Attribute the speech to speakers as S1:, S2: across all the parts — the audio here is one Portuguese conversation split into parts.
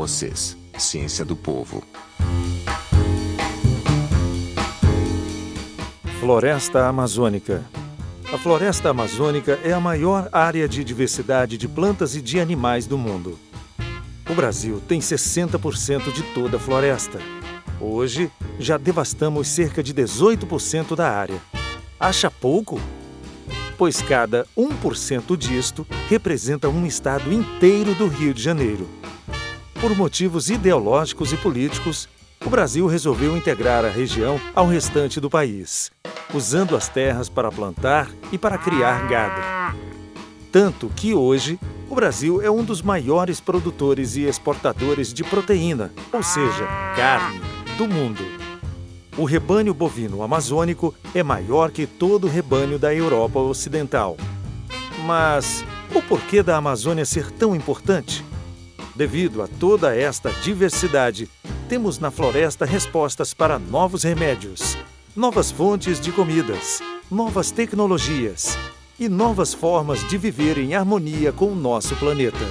S1: vocês, Ciência do Povo.
S2: Floresta Amazônica. A floresta amazônica é a maior área de diversidade de plantas e de animais do mundo. O Brasil tem 60% de toda a floresta. Hoje, já devastamos cerca de 18% da área. Acha pouco? Pois cada 1% disto representa um estado inteiro do Rio de Janeiro. Por motivos ideológicos e políticos, o Brasil resolveu integrar a região ao restante do país, usando as terras para plantar e para criar gado. Tanto que hoje o Brasil é um dos maiores produtores e exportadores de proteína, ou seja, carne, do mundo. O rebanho bovino amazônico é maior que todo o rebanho da Europa Ocidental. Mas o porquê da Amazônia ser tão importante? Devido a toda esta diversidade, temos na floresta respostas para novos remédios, novas fontes de comidas, novas tecnologias e novas formas de viver em harmonia com o nosso planeta.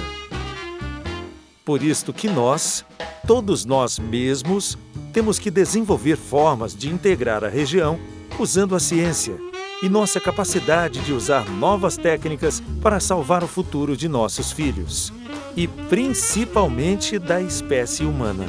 S2: Por isto que nós, todos nós mesmos, temos que desenvolver formas de integrar a região usando a ciência e nossa capacidade de usar novas técnicas para salvar o futuro de nossos filhos e principalmente da espécie humana.